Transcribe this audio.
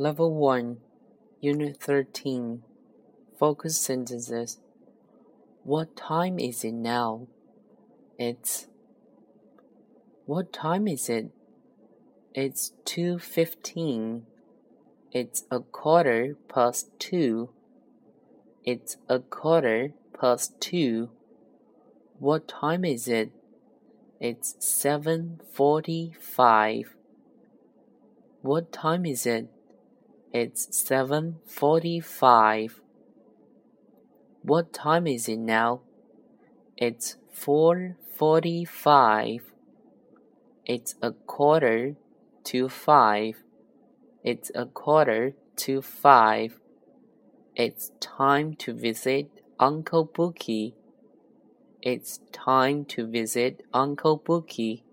Level 1, Unit 13 Focus Sentences What time is it now? It's What time is it? It's 2:15. It's a quarter past 2. It's a quarter past 2. What time is it? It's 7:45. What time is it? It's seven forty-five. What time is it now? It's four forty-five. It's a quarter to five. It's a quarter to five. It's time to visit Uncle Bookie. It's time to visit Uncle Bookie.